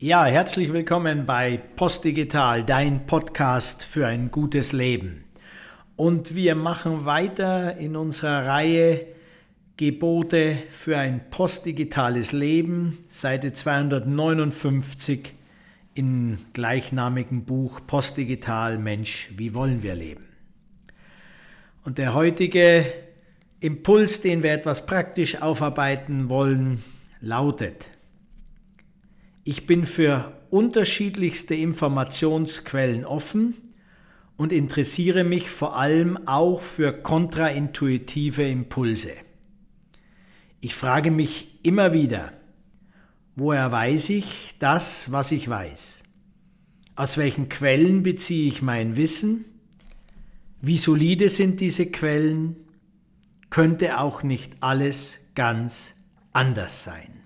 Ja, herzlich willkommen bei Postdigital, dein Podcast für ein gutes Leben. Und wir machen weiter in unserer Reihe Gebote für ein postdigitales Leben, Seite 259 im gleichnamigen Buch Postdigital Mensch, wie wollen wir leben? Und der heutige Impuls, den wir etwas praktisch aufarbeiten wollen, lautet, ich bin für unterschiedlichste Informationsquellen offen und interessiere mich vor allem auch für kontraintuitive Impulse. Ich frage mich immer wieder, woher weiß ich das, was ich weiß? Aus welchen Quellen beziehe ich mein Wissen? Wie solide sind diese Quellen? Könnte auch nicht alles ganz anders sein?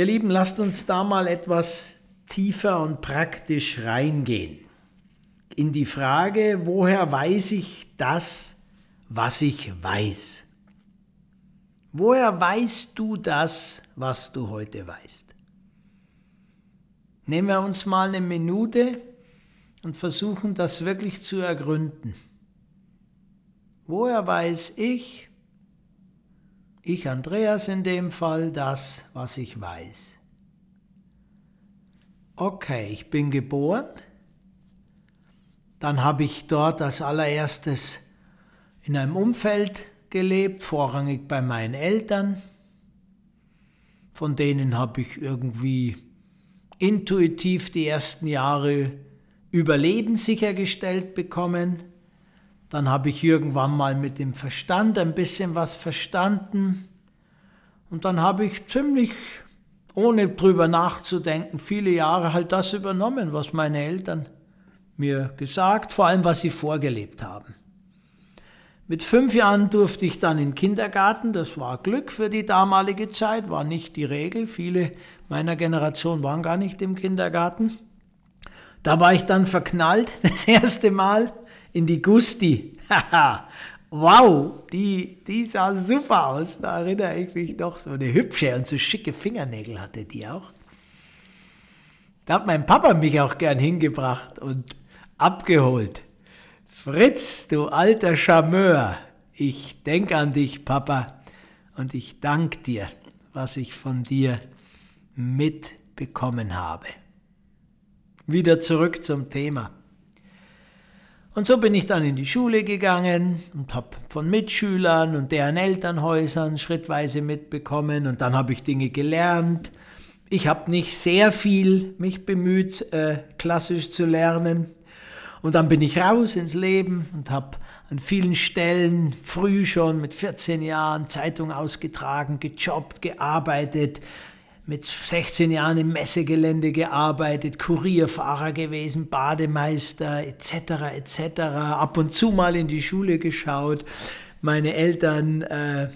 Ihr Lieben, lasst uns da mal etwas tiefer und praktisch reingehen. In die Frage, woher weiß ich das, was ich weiß? Woher weißt du das, was du heute weißt? Nehmen wir uns mal eine Minute und versuchen das wirklich zu ergründen. Woher weiß ich, ich Andreas in dem Fall, das, was ich weiß. Okay, ich bin geboren. Dann habe ich dort als allererstes in einem Umfeld gelebt, vorrangig bei meinen Eltern. Von denen habe ich irgendwie intuitiv die ersten Jahre Überleben sichergestellt bekommen. Dann habe ich irgendwann mal mit dem Verstand ein bisschen was verstanden. Und dann habe ich ziemlich, ohne drüber nachzudenken, viele Jahre halt das übernommen, was meine Eltern mir gesagt, vor allem was sie vorgelebt haben. Mit fünf Jahren durfte ich dann in den Kindergarten. Das war Glück für die damalige Zeit, war nicht die Regel. Viele meiner Generation waren gar nicht im Kindergarten. Da war ich dann verknallt, das erste Mal in die Gusti. wow, die, die sah super aus. Da erinnere ich mich noch. So eine hübsche und so schicke Fingernägel hatte die auch. Da hat mein Papa mich auch gern hingebracht und abgeholt. Fritz, du alter Charmeur, ich denk an dich, Papa, und ich dank dir, was ich von dir mitbekommen habe. Wieder zurück zum Thema. Und so bin ich dann in die Schule gegangen und habe von Mitschülern und deren Elternhäusern schrittweise mitbekommen und dann habe ich Dinge gelernt. Ich habe nicht sehr viel mich bemüht, äh, klassisch zu lernen. Und dann bin ich raus ins Leben und habe an vielen Stellen früh schon mit 14 Jahren Zeitung ausgetragen, gejobbt, gearbeitet, mit 16 Jahren im Messegelände gearbeitet, Kurierfahrer gewesen, Bademeister etc. etc. Ab und zu mal in die Schule geschaut, meine Eltern äh,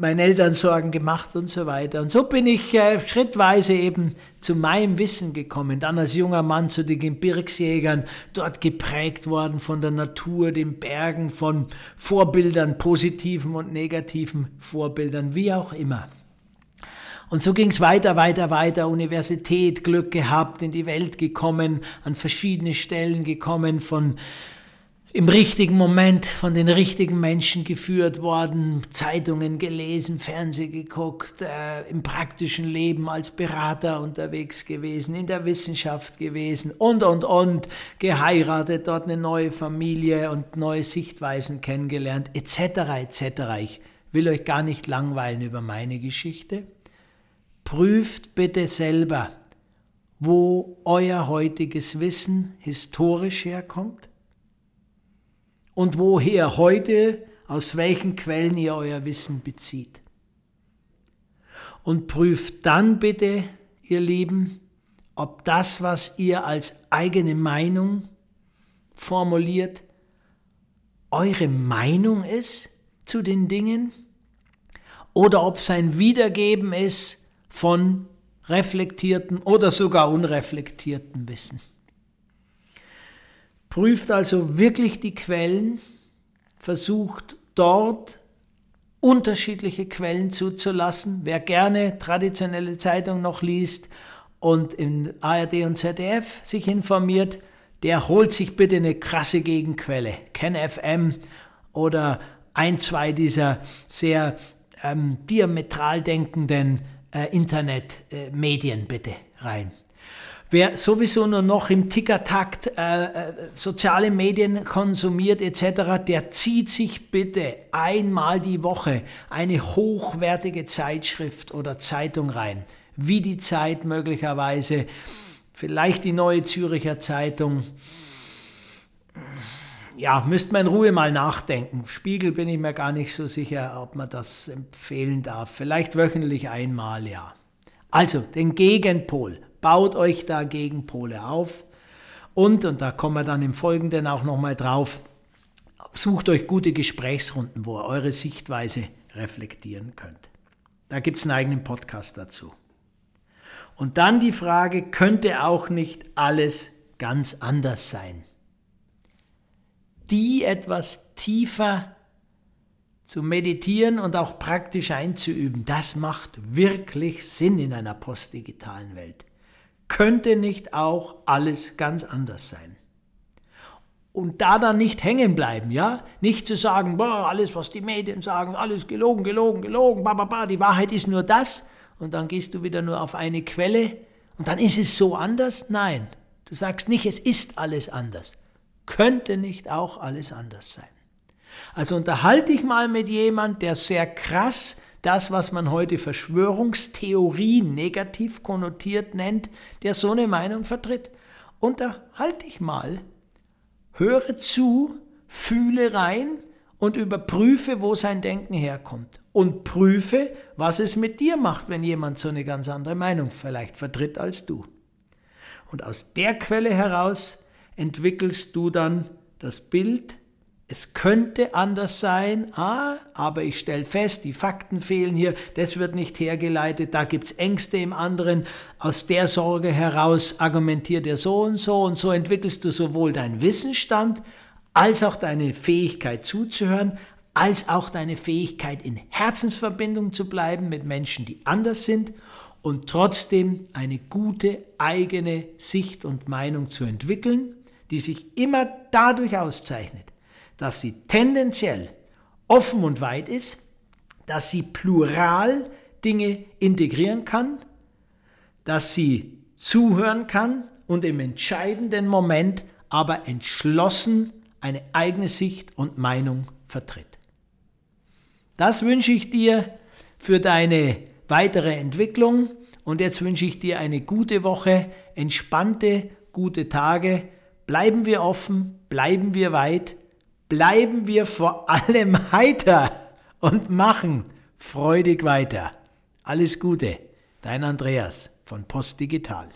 meinen Eltern Sorgen gemacht und so weiter. Und so bin ich äh, schrittweise eben zu meinem Wissen gekommen. Dann als junger Mann zu den Gebirgsjägern, dort geprägt worden von der Natur, den Bergen, von Vorbildern, positiven und negativen Vorbildern, wie auch immer. Und so ging es weiter, weiter, weiter. Universität, Glück gehabt, in die Welt gekommen, an verschiedene Stellen gekommen, von im richtigen Moment von den richtigen Menschen geführt worden, Zeitungen gelesen, Fernsehen geguckt, äh, im praktischen Leben als Berater unterwegs gewesen, in der Wissenschaft gewesen und, und, und, geheiratet, dort eine neue Familie und neue Sichtweisen kennengelernt, etc., etc. Ich will euch gar nicht langweilen über meine Geschichte. Prüft bitte selber, wo euer heutiges Wissen historisch herkommt und woher heute, aus welchen Quellen ihr euer Wissen bezieht. Und prüft dann bitte, ihr Lieben, ob das, was ihr als eigene Meinung formuliert, eure Meinung ist zu den Dingen oder ob es ein Wiedergeben ist von reflektierten oder sogar unreflektierten Wissen. Prüft also wirklich die Quellen, versucht dort unterschiedliche Quellen zuzulassen. Wer gerne traditionelle Zeitung noch liest und in ARD und ZDF sich informiert, der holt sich bitte eine krasse Gegenquelle. KenFM oder ein, zwei dieser sehr ähm, diametral denkenden äh, Internetmedien äh, bitte rein. Wer sowieso nur noch im Tickertakt äh, äh, soziale Medien konsumiert etc., der zieht sich bitte einmal die Woche eine hochwertige Zeitschrift oder Zeitung rein, wie die Zeit möglicherweise, vielleicht die neue Züricher Zeitung. Ja, müsste man in Ruhe mal nachdenken. Spiegel bin ich mir gar nicht so sicher, ob man das empfehlen darf. Vielleicht wöchentlich einmal, ja. Also den Gegenpol Baut euch da Gegenpole auf. Und, und da kommen wir dann im Folgenden auch nochmal drauf, sucht euch gute Gesprächsrunden, wo ihr eure Sichtweise reflektieren könnt. Da gibt es einen eigenen Podcast dazu. Und dann die Frage, könnte auch nicht alles ganz anders sein? Die etwas tiefer zu meditieren und auch praktisch einzuüben, das macht wirklich Sinn in einer postdigitalen Welt könnte nicht auch alles ganz anders sein? Und da dann nicht hängen bleiben, ja? Nicht zu sagen, boah, alles, was die Medien sagen, alles gelogen, gelogen, gelogen, ba, die Wahrheit ist nur das. Und dann gehst du wieder nur auf eine Quelle und dann ist es so anders? Nein, du sagst nicht, es ist alles anders. Könnte nicht auch alles anders sein? Also unterhalte dich mal mit jemand, der sehr krass das, was man heute Verschwörungstheorie negativ konnotiert nennt, der so eine Meinung vertritt. Unterhalte dich mal, höre zu, fühle rein und überprüfe, wo sein Denken herkommt. Und prüfe, was es mit dir macht, wenn jemand so eine ganz andere Meinung vielleicht vertritt als du. Und aus der Quelle heraus entwickelst du dann das Bild es könnte anders sein, ah, aber ich stelle fest, die Fakten fehlen hier, das wird nicht hergeleitet, da gibt es Ängste im anderen, aus der Sorge heraus argumentiert er so und so und so entwickelst du sowohl deinen Wissensstand als auch deine Fähigkeit zuzuhören, als auch deine Fähigkeit in Herzensverbindung zu bleiben mit Menschen, die anders sind und trotzdem eine gute eigene Sicht und Meinung zu entwickeln, die sich immer dadurch auszeichnet, dass sie tendenziell offen und weit ist, dass sie plural Dinge integrieren kann, dass sie zuhören kann und im entscheidenden Moment aber entschlossen eine eigene Sicht und Meinung vertritt. Das wünsche ich dir für deine weitere Entwicklung und jetzt wünsche ich dir eine gute Woche, entspannte, gute Tage. Bleiben wir offen, bleiben wir weit bleiben wir vor allem heiter und machen freudig weiter. Alles Gute, dein Andreas von Post Digital.